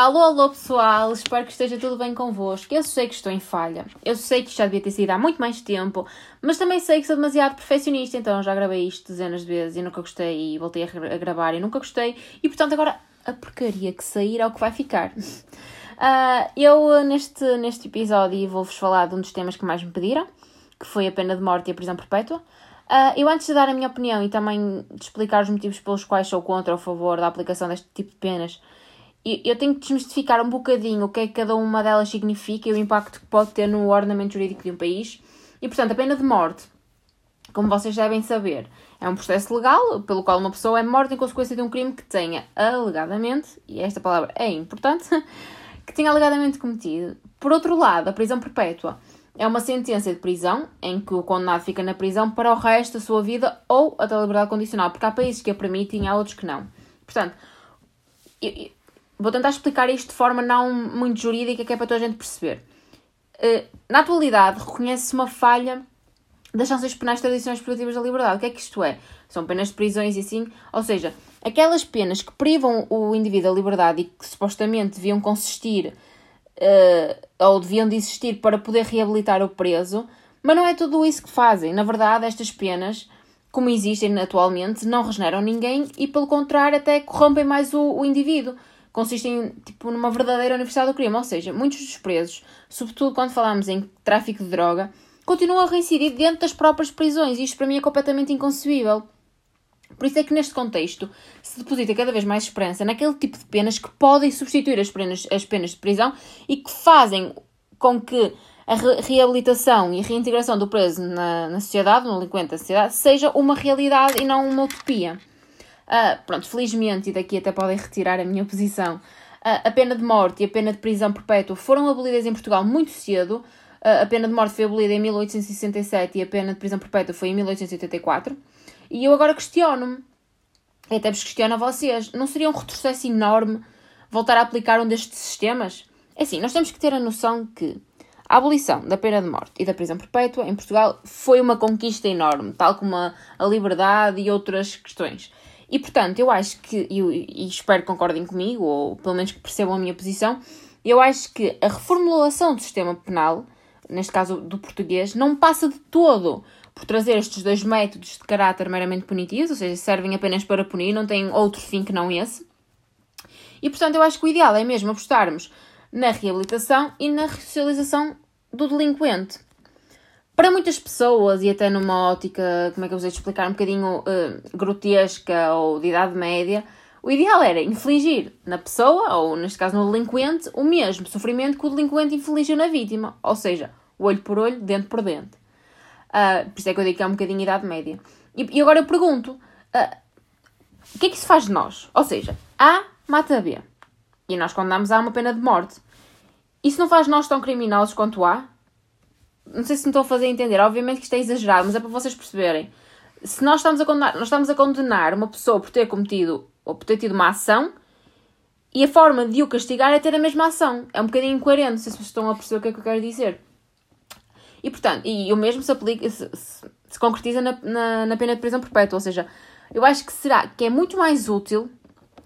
Alô, alô pessoal, espero que esteja tudo bem convosco. Eu sei que estou em falha, eu sei que isto já devia ter sido há muito mais tempo, mas também sei que sou demasiado perfeccionista, então já gravei isto dezenas de vezes e nunca gostei e voltei a gravar e nunca gostei, e portanto agora a porcaria que sair é o que vai ficar. Uh, eu neste, neste episódio vou-vos falar de um dos temas que mais me pediram, que foi a pena de morte e a prisão perpétua. Uh, eu antes de dar a minha opinião e também de explicar os motivos pelos quais sou contra ou a favor da aplicação deste tipo de penas, eu tenho que desmistificar um bocadinho o que é que cada uma delas significa e o impacto que pode ter no ordenamento jurídico de um país. E, portanto, a pena de morte, como vocês devem saber, é um processo legal pelo qual uma pessoa é morta em consequência de um crime que tenha alegadamente, e esta palavra é importante, que tenha alegadamente cometido. Por outro lado, a prisão perpétua é uma sentença de prisão em que o condenado fica na prisão para o resto da sua vida ou até a liberdade condicional, porque há países que a permitem e há outros que não. Portanto, Vou tentar explicar isto de forma não muito jurídica, que é para toda a gente perceber. Uh, na atualidade, reconhece-se uma falha das sanções penais tradicionais privativas da liberdade. O que é que isto é? São penas de prisões e assim, ou seja, aquelas penas que privam o indivíduo da liberdade e que supostamente deviam consistir uh, ou deviam de existir para poder reabilitar o preso, mas não é tudo isso que fazem. Na verdade, estas penas, como existem atualmente, não regeneram ninguém e, pelo contrário, até corrompem mais o, o indivíduo consistem tipo, numa verdadeira universidade do crime. Ou seja, muitos dos presos, sobretudo quando falamos em tráfico de droga, continuam a reincidir dentro das próprias prisões. E isto para mim é completamente inconcebível. Por isso é que neste contexto se deposita cada vez mais esperança naquele tipo de penas que podem substituir as penas, as penas de prisão e que fazem com que a reabilitação e a reintegração do preso na, na sociedade, no delinquente da sociedade, seja uma realidade e não uma utopia. Uh, pronto, felizmente, e daqui até podem retirar a minha posição, uh, a pena de morte e a pena de prisão perpétua foram abolidas em Portugal muito cedo. Uh, a pena de morte foi abolida em 1867 e a pena de prisão perpétua foi em 1884. E eu agora questiono-me, e até vos questiono a vocês, não seria um retrocesso enorme voltar a aplicar um destes sistemas? É assim, nós temos que ter a noção que a abolição da pena de morte e da prisão perpétua em Portugal foi uma conquista enorme, tal como a, a liberdade e outras questões. E portanto, eu acho que, e, e espero que concordem comigo, ou pelo menos que percebam a minha posição, eu acho que a reformulação do sistema penal, neste caso do português, não passa de todo por trazer estes dois métodos de caráter meramente punitivos, ou seja, servem apenas para punir, não têm outro fim que não esse. E portanto, eu acho que o ideal é mesmo apostarmos na reabilitação e na ressocialização do delinquente. Para muitas pessoas, e até numa ótica, como é que eu vos explicar, um bocadinho uh, grotesca ou de idade média, o ideal era infligir na pessoa, ou neste caso no delinquente, o mesmo sofrimento que o delinquente infligiu na vítima. Ou seja, olho por olho, dente por dente. Uh, por isso é que eu digo que é um bocadinho idade média. E, e agora eu pergunto: uh, o que é que isso faz de nós? Ou seja, A mata B. E nós condenamos A uma pena de morte. Isso não faz nós tão criminosos quanto A? Não sei se me estou a fazer entender. Obviamente que isto é exagerado, mas é para vocês perceberem. Se nós estamos a condenar, nós estamos a condenar uma pessoa por ter cometido ou por ter tido uma ação e a forma de o castigar é ter a mesma ação. É um bocadinho incoerente, não sei se vocês estão a perceber o que é que eu quero dizer. E portanto, e o mesmo se aplica, se, se, se concretiza na, na, na, pena de prisão perpétua. Ou seja, eu acho que será que é muito mais útil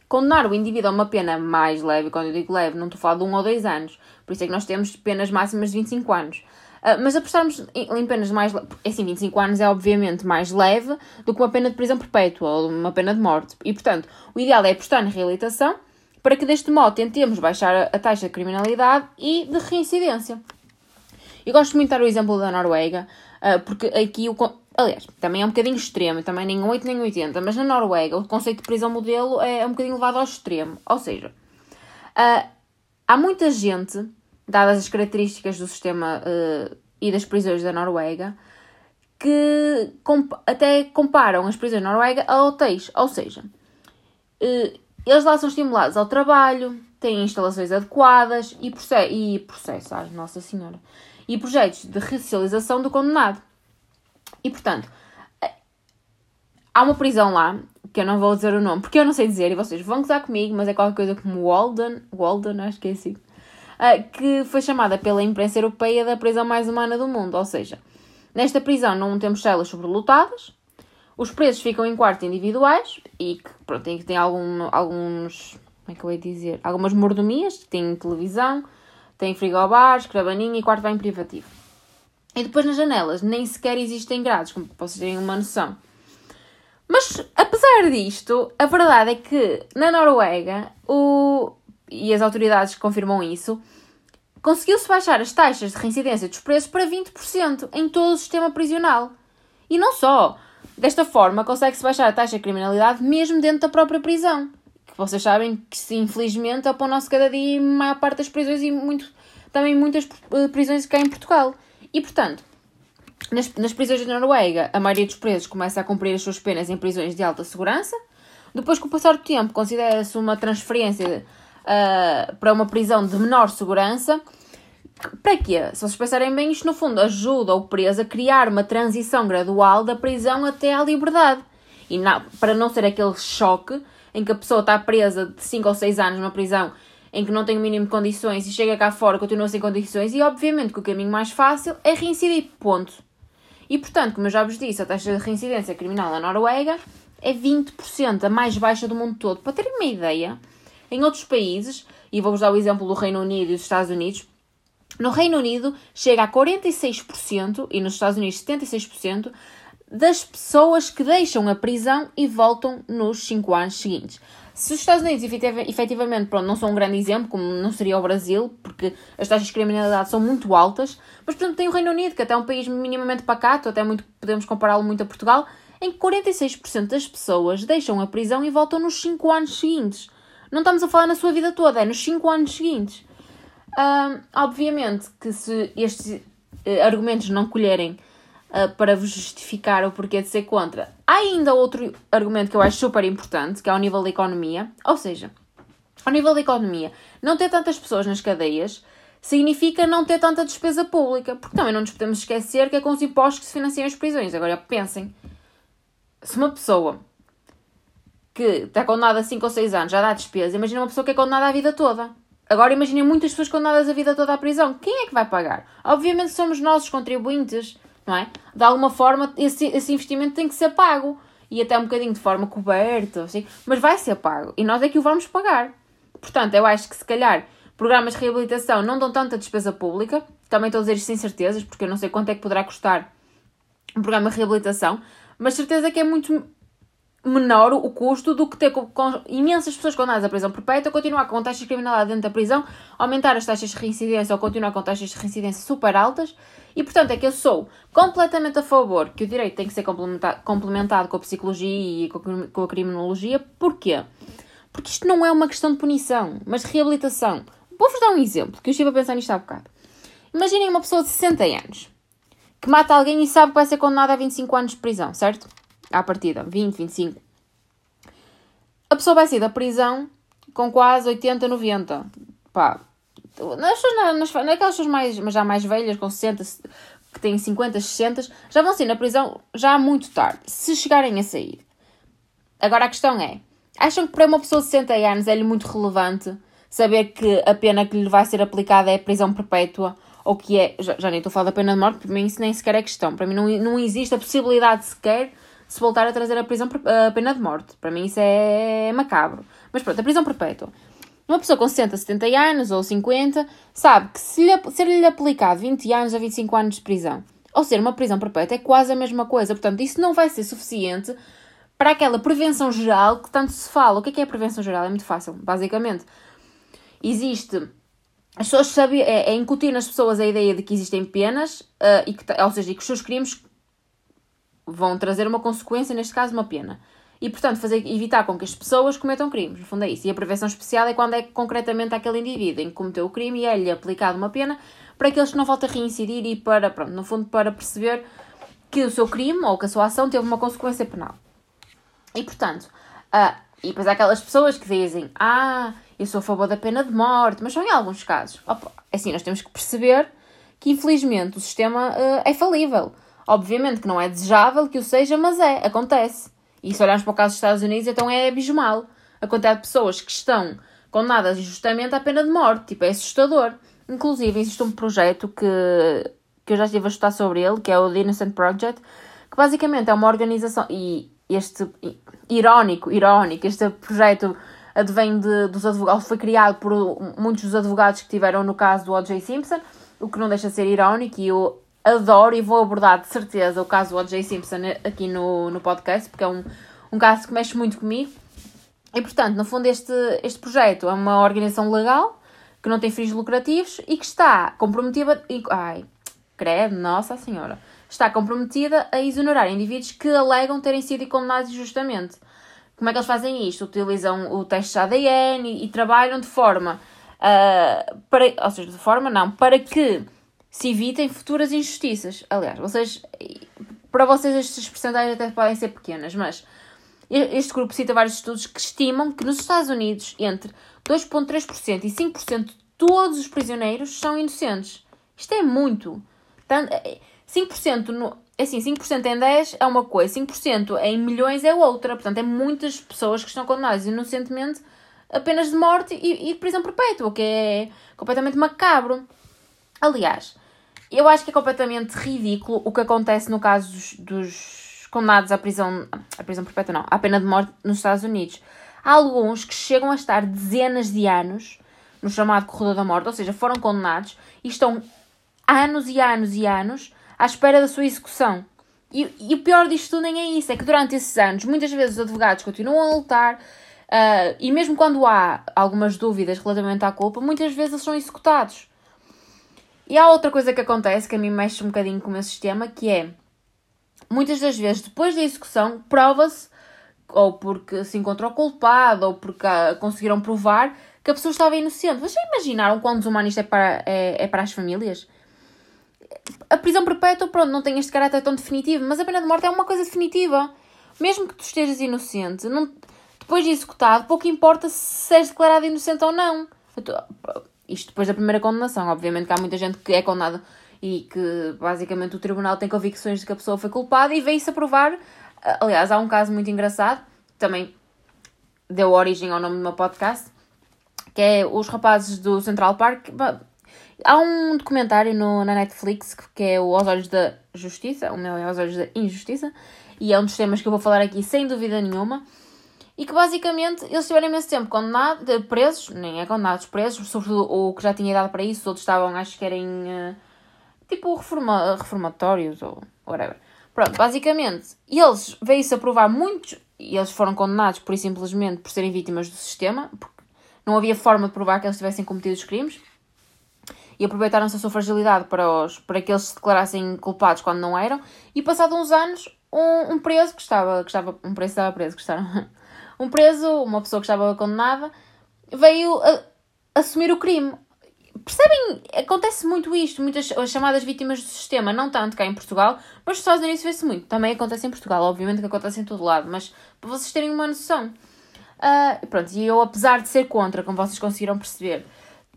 condenar o indivíduo a uma pena mais leve, quando eu digo leve, não estou a falar de um ou dois anos. Por isso é que nós temos penas máximas de 25 anos. Uh, mas apostarmos em, penas mais. É assim, 25 anos é obviamente mais leve do que uma pena de prisão perpétua ou uma pena de morte. E, portanto, o ideal é apostar na reabilitação para que, deste modo, tentemos baixar a, taxa de criminalidade e de reincidência. Eu gosto muito de dar o exemplo da Noruega, uh, porque aqui o. Aliás, também é um bocadinho extremo, também nem 8 nem 80, mas na Noruega o conceito de prisão modelo é um bocadinho levado ao extremo. Ou seja, uh, há muita gente dadas as características do sistema uh, e das prisões da Noruega, que comp até comparam as prisões da Noruega a hotéis. Ou seja, uh, eles lá são estimulados ao trabalho, têm instalações adequadas e, proce e processos, Nossa Senhora, e projetos de ressocialização do condenado. E, portanto, eh, há uma prisão lá, que eu não vou dizer o nome, porque eu não sei dizer, e vocês vão gozar comigo, mas é qualquer coisa como Walden, Walden, acho que é assim, que foi chamada pela imprensa europeia da prisão mais humana do mundo. Ou seja, nesta prisão não temos celas sobrelotadas, os presos ficam em quartos individuais e que pronto, tem, tem algum, alguns como é que eu ia dizer? Algumas mordomias, têm televisão, têm frigobar, escravaninho e quarto bem privativo. E depois nas janelas nem sequer existem grades, como vocês terem uma noção. Mas, apesar disto, a verdade é que na Noruega, o... e as autoridades confirmam isso, conseguiu-se baixar as taxas de reincidência dos presos para 20% em todo o sistema prisional. E não só. Desta forma, consegue-se baixar a taxa de criminalidade mesmo dentro da própria prisão. Que vocês sabem que, se, infelizmente, apão-se cada dia maior parte das prisões e muito, também muitas eh, prisões cá em Portugal. E, portanto, nas, nas prisões da Noruega, a maioria dos presos começa a cumprir as suas penas em prisões de alta segurança. Depois, com o passar do tempo, considera-se uma transferência uh, para uma prisão de menor segurança. Para quê? Se vocês pensarem bem, isto no fundo ajuda o preso a criar uma transição gradual da prisão até à liberdade. E não, para não ser aquele choque em que a pessoa está presa de 5 ou 6 anos numa prisão em que não tem o mínimo de condições e chega cá fora continua sem condições e obviamente que o caminho mais fácil é reincidir, ponto. E portanto, como eu já vos disse, a taxa de reincidência criminal na Noruega é 20%, a mais baixa do mundo todo. Para terem uma ideia, em outros países, e vou-vos dar o exemplo do Reino Unido e dos Estados Unidos, no Reino Unido chega a 46% e nos Estados Unidos 76% das pessoas que deixam a prisão e voltam nos 5 anos seguintes. Se os Estados Unidos efetivamente pronto, não são um grande exemplo, como não seria o Brasil, porque as taxas de criminalidade são muito altas, mas portanto tem o Reino Unido, que até é um país minimamente pacato, até muito, podemos compará-lo muito a Portugal, em que 46% das pessoas deixam a prisão e voltam nos 5 anos seguintes. Não estamos a falar na sua vida toda, é nos 5 anos seguintes. obviamente que se estes uh, argumentos não colherem uh, para vos justificar o porquê de ser contra. Há ainda outro argumento que eu acho super importante, que é ao nível da economia. Ou seja, ao nível da economia, não ter tantas pessoas nas cadeias significa não ter tanta despesa pública, porque também não nos podemos esquecer que é com os impostos que se financiam as prisões. Agora pensem, se uma pessoa que está condenada a 5 ou 6 anos já dá despesa, imagina uma pessoa que é condenada a vida toda. Agora imaginem muitas pessoas condenadas a vida toda à prisão. Quem é que vai pagar? Obviamente somos nós os contribuintes não é? De alguma forma, esse, esse investimento tem que ser pago. E até um bocadinho de forma coberta, assim, mas vai ser pago. E nós é que o vamos pagar. Portanto, eu acho que se calhar programas de reabilitação não dão tanta despesa pública. Também estou a dizer isto sem certezas, porque eu não sei quanto é que poderá custar um programa de reabilitação. Mas certeza que é muito menor o custo do que ter com, com imensas pessoas condenadas à prisão perpétua, continuar com taxas de criminalidade dentro da prisão, aumentar as taxas de reincidência ou continuar com taxas de reincidência super altas. E portanto é que eu sou completamente a favor que o direito tem que ser complementado, complementado com a psicologia e com, com a criminologia. Porquê? Porque isto não é uma questão de punição, mas de reabilitação. Vou-vos dar um exemplo, que eu estive a pensar nisto há bocado. Imaginem uma pessoa de 60 anos que mata alguém e sabe que vai ser condenada a 25 anos de prisão, certo? À partida, 20, 25. A pessoa vai sair da prisão com quase 80, 90. Pá, nas, nas, naquelas pessoas mais, já mais velhas, com 60, que têm 50, 60, já vão sair na prisão já muito tarde, se chegarem a sair. Agora a questão é: acham que para uma pessoa de 60 anos é-lhe muito relevante saber que a pena que lhe vai ser aplicada é prisão perpétua? Ou que é. Já, já nem estou a falar da pena de morte, para mim isso nem sequer é questão. Para mim não, não existe a possibilidade sequer se voltar a trazer a, prisão, a pena de morte. Para mim isso é macabro. Mas pronto, a prisão perpétua. Uma pessoa com 60, 70 anos ou 50 sabe que se lhe, lhe aplicado 20 anos a 25 anos de prisão ou ser uma prisão perpétua é quase a mesma coisa. Portanto, isso não vai ser suficiente para aquela prevenção geral que tanto se fala. O que é, que é a prevenção geral? É muito fácil. Basicamente, existe. As pessoas sabem, é, é incutir nas pessoas a ideia de que existem penas, uh, e que, ou seja, que os seus crimes vão trazer uma consequência, neste caso uma pena. E, portanto, fazer, evitar com que as pessoas cometam crimes. No fundo é isso. E a prevenção especial é quando é concretamente aquele indivíduo em que cometeu o crime e é-lhe aplicado uma pena para que não voltem a reincidir e para, pronto, no fundo, para perceber que o seu crime ou que a sua ação teve uma consequência penal. E, portanto, uh, e depois há aquelas pessoas que dizem, ah, eu sou a favor da pena de morte, mas só em alguns casos. Opa, é assim, nós temos que perceber que, infelizmente, o sistema uh, é falível. Obviamente que não é desejável que o seja, mas é, acontece. E se olharmos para o caso dos Estados Unidos, então é abismal. A quantidade de pessoas que estão condenadas injustamente à pena de morte, tipo, é assustador. Inclusive, existe um projeto que, que eu já estive a estudar sobre ele, que é o The Innocent Project, que basicamente é uma organização, e este, irónico, irónico, este projeto advém de, dos advogados, foi criado por muitos dos advogados que tiveram no caso do O.J. Simpson, o que não deixa de ser irónico e eu adoro e vou abordar de certeza o caso do O.J. Simpson aqui no, no podcast, porque é um, um caso que mexe muito comigo. E portanto, no fundo, este, este projeto é uma organização legal que não tem fins lucrativos e que está comprometida. Ai, credo, nossa senhora! Está comprometida a exonerar indivíduos que alegam terem sido condenados injustamente. Como é que eles fazem isto? Utilizam o teste de ADN e, e trabalham de forma. Uh, para, ou seja, de forma não, para que se evitem futuras injustiças. Aliás, vocês, para vocês estas percentagens até podem ser pequenas, mas este grupo cita vários estudos que estimam que nos Estados Unidos entre 2,3% e 5% de todos os prisioneiros são inocentes. Isto é muito. 5% no, assim, 5% em 10 é uma coisa, 5% em milhões é outra. Portanto, é muitas pessoas que estão condenadas inocentemente apenas de morte e, e prisão perpétua, o que é completamente macabro. Aliás, eu acho que é completamente ridículo o que acontece no caso dos, dos condenados à prisão, à prisão perpétua não, à pena de morte nos Estados Unidos. Há alguns que chegam a estar dezenas de anos no chamado corredor da morte, ou seja, foram condenados e estão anos e anos e anos à espera da sua execução. E, e o pior disto tudo nem é isso, é que durante esses anos, muitas vezes os advogados continuam a lutar, uh, e mesmo quando há algumas dúvidas relativamente à culpa, muitas vezes eles são executados. E há outra coisa que acontece, que a mim mexe um bocadinho com o meu sistema, que é, muitas das vezes, depois da execução, prova-se, ou porque se encontrou culpado, ou porque uh, conseguiram provar, que a pessoa estava inocente. Vocês já imaginaram quão desumano isto é para, é, é para as famílias? a prisão perpétua, pronto, não tem este caráter tão definitivo, mas a pena de morte é uma coisa definitiva. Mesmo que tu estejas inocente, não, depois de executado, pouco importa se és declarado inocente ou não. Isto depois da primeira condenação. Obviamente que há muita gente que é condenada e que basicamente o tribunal tem convicções de que a pessoa foi culpada e veio-se a provar. Aliás, há um caso muito engraçado, também deu origem ao nome do meu podcast, que é os rapazes do Central Park Há um documentário no, na Netflix que é o Aos Olhos da Justiça, o meu é Aos Olhos da Injustiça, e é um dos temas que eu vou falar aqui sem dúvida nenhuma. E que basicamente eles tiveram imenso tempo condenados, presos, nem é condenados, presos, sobretudo o que já tinha idade para isso, os outros estavam, acho que eram uh, tipo reforma, reformatórios ou whatever. Pronto, basicamente, eles veio-se a provar muitos, e eles foram condenados por simplesmente por serem vítimas do sistema, porque não havia forma de provar que eles tivessem cometido os crimes e aproveitaram-se a sua fragilidade para, os, para que eles se declarassem culpados quando não eram. E passado uns anos, um, um preso que estava, que estava. Um preso estava preso, que estava. Um preso, uma pessoa que estava condenada, veio a, assumir o crime. Percebem? Acontece muito isto, muitas as chamadas vítimas do sistema, não tanto cá em Portugal, mas nos Estados Unidos vê-se muito. Também acontece em Portugal, obviamente que acontece em todo lado, mas para vocês terem uma noção. Uh, pronto, e eu, apesar de ser contra, como vocês conseguiram perceber,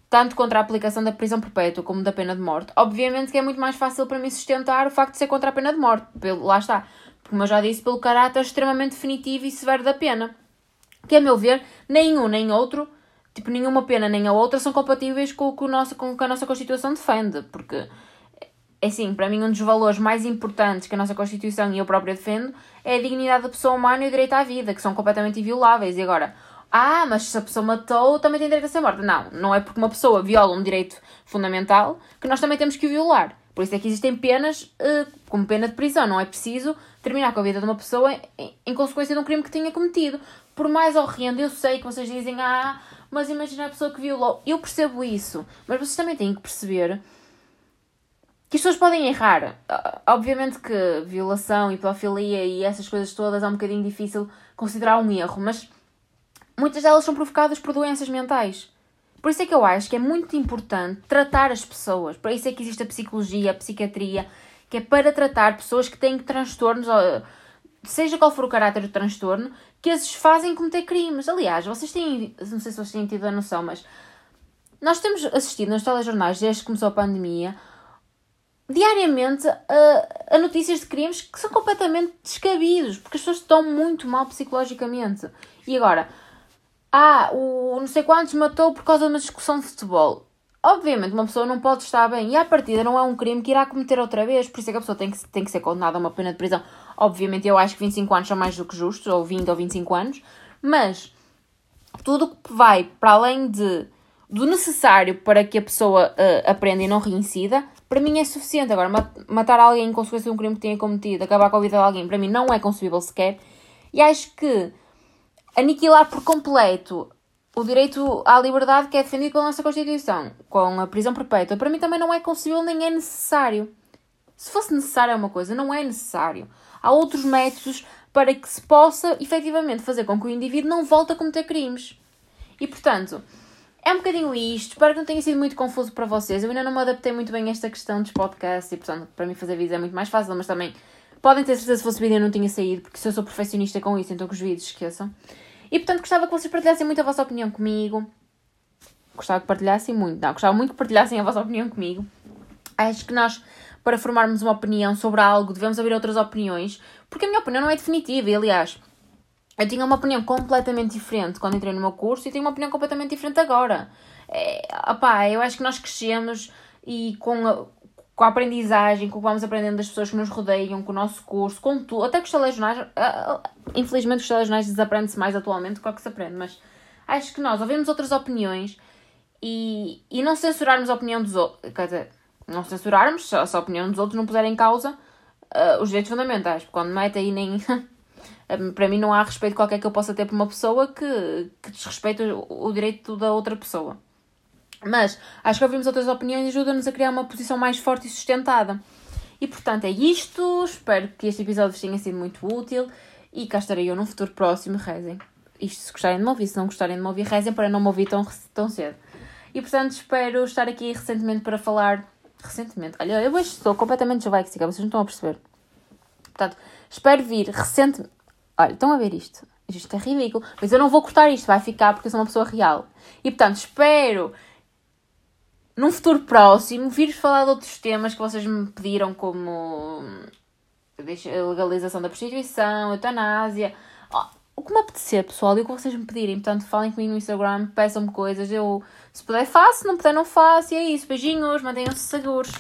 tanto contra a aplicação da prisão perpétua como da pena de morte. Obviamente que é muito mais fácil para mim sustentar o facto de ser contra a pena de morte. Pelo, lá está. Como eu já disse, pelo caráter extremamente definitivo e severo da pena. Que, a meu ver, nem um nem outro, tipo, nenhuma pena nem a outra são compatíveis com o que, o nosso, com o que a nossa Constituição defende. Porque, é assim, para mim, um dos valores mais importantes que a nossa Constituição e eu própria defendo é a dignidade da pessoa humana e o direito à vida, que são completamente invioláveis. E agora, ah, mas se a pessoa matou, também tem direito a ser morta. Não, não é porque uma pessoa viola um direito fundamental que nós também temos que o violar. Por isso é que existem penas uh, como pena de prisão. Não é preciso terminar com a vida de uma pessoa em, consequência de um crime que tenha cometido. Por mais horrendo, eu sei que vocês dizem, ah, mas imagina a pessoa que violou. Eu percebo isso, mas vocês também têm que perceber que as pessoas podem errar. Uh, obviamente que violação e pedofilia e essas coisas todas é um bocadinho difícil considerar um erro, mas muitas delas são provocadas por doenças mentais. Por isso é que eu acho que é muito importante tratar as pessoas. Por isso é que existe a psicologia, a psiquiatria, que é para tratar pessoas que têm transtornos, seja qual for o caráter do transtorno, que as fazem cometer crimes. Aliás, vocês têm, não sei se vocês têm tido a noção, mas nós temos assistido nos telejornais, desde que começou a pandemia, diariamente a, a, notícias de crimes que são completamente descabidos, porque as pessoas estão muito mal psicologicamente. E agora, ah, o não sei quantos matou por causa de uma discussão de futebol. Obviamente, uma pessoa não pode estar bem. E à partida não é um crime que irá cometer outra vez. Por isso é que a pessoa tem que, tem que ser condenada a uma pena de prisão. Obviamente, eu acho que 25 anos são mais do que justos, ou 20 ou 25 anos. Mas tudo que vai para além de, do necessário para que a pessoa uh, aprenda e não reincida, para mim é suficiente. Agora, matar alguém em consequência de um crime que tenha cometido, acabar com a vida de alguém, para mim não é concebível sequer. E acho que aniquilar por completo o direito à liberdade que é defendido pela nossa Constituição, com a prisão perpétua, para mim também não é concebível nem é necessário. Se fosse necessário é uma coisa, não é necessário. Há outros métodos para que se possa efetivamente fazer com que o indivíduo não volte a cometer crimes. E portanto, é um bocadinho isto. Espero que não tenha sido muito confuso para vocês. Eu ainda não me adaptei muito bem a esta questão dos podcasts e, portanto, para mim fazer vídeos é muito mais fácil, mas também podem ter certeza se fosse vídeo eu não tinha saído, porque se eu sou perfeccionista com isso, então que os vídeos esqueçam. E portanto, gostava que vocês partilhassem muito a vossa opinião comigo. Gostava que partilhassem muito, não, gostava muito que partilhassem a vossa opinião comigo. Acho que nós, para formarmos uma opinião sobre algo, devemos ouvir outras opiniões, porque a minha opinião não é definitiva, e aliás, eu tinha uma opinião completamente diferente quando entrei no meu curso e tenho uma opinião completamente diferente agora. É, opá, eu acho que nós crescemos e com a, com a aprendizagem, com o que vamos aprendendo das pessoas que nos rodeiam, com o nosso curso, com tudo, até com os telejornais, infelizmente os telejornais desaprende-se mais atualmente do que, que se aprende, mas acho que nós ouvimos outras opiniões e, e não censurarmos a opinião dos outros, quer dizer, não censurarmos, se a opinião dos outros não puser em causa uh, os direitos fundamentais, quando mete aí nem para mim não há respeito qualquer que eu possa ter por uma pessoa que, que desrespeita o, o direito da outra pessoa. Mas acho que ouvimos outras opiniões ajuda-nos a criar uma posição mais forte e sustentada. E portanto é isto. Espero que este episódio vos tenha sido muito útil. E cá estarei eu num futuro próximo. Rezem. Isto se gostarem de me ouvir. Se não gostarem de me ouvir, rezem para não me ouvir tão, tão cedo. E portanto espero estar aqui recentemente para falar. Recentemente? Olha, eu hoje estou completamente jovéxica. Vocês não estão a perceber. Portanto, espero vir recentemente. Olha, estão a ver isto? Isto é ridículo. Mas eu não vou cortar isto, vai ficar porque eu sou uma pessoa real. E portanto, espero num futuro próximo vir falar de outros temas que vocês me pediram, como a legalização da prostituição, eutanásia. O que me apetecer, pessoal, e o que vocês me pedirem. Portanto, falem comigo no Instagram, peçam-me coisas. Eu, se puder, faço, se não puder, não faço. E é isso. Beijinhos, mantenham-se seguros.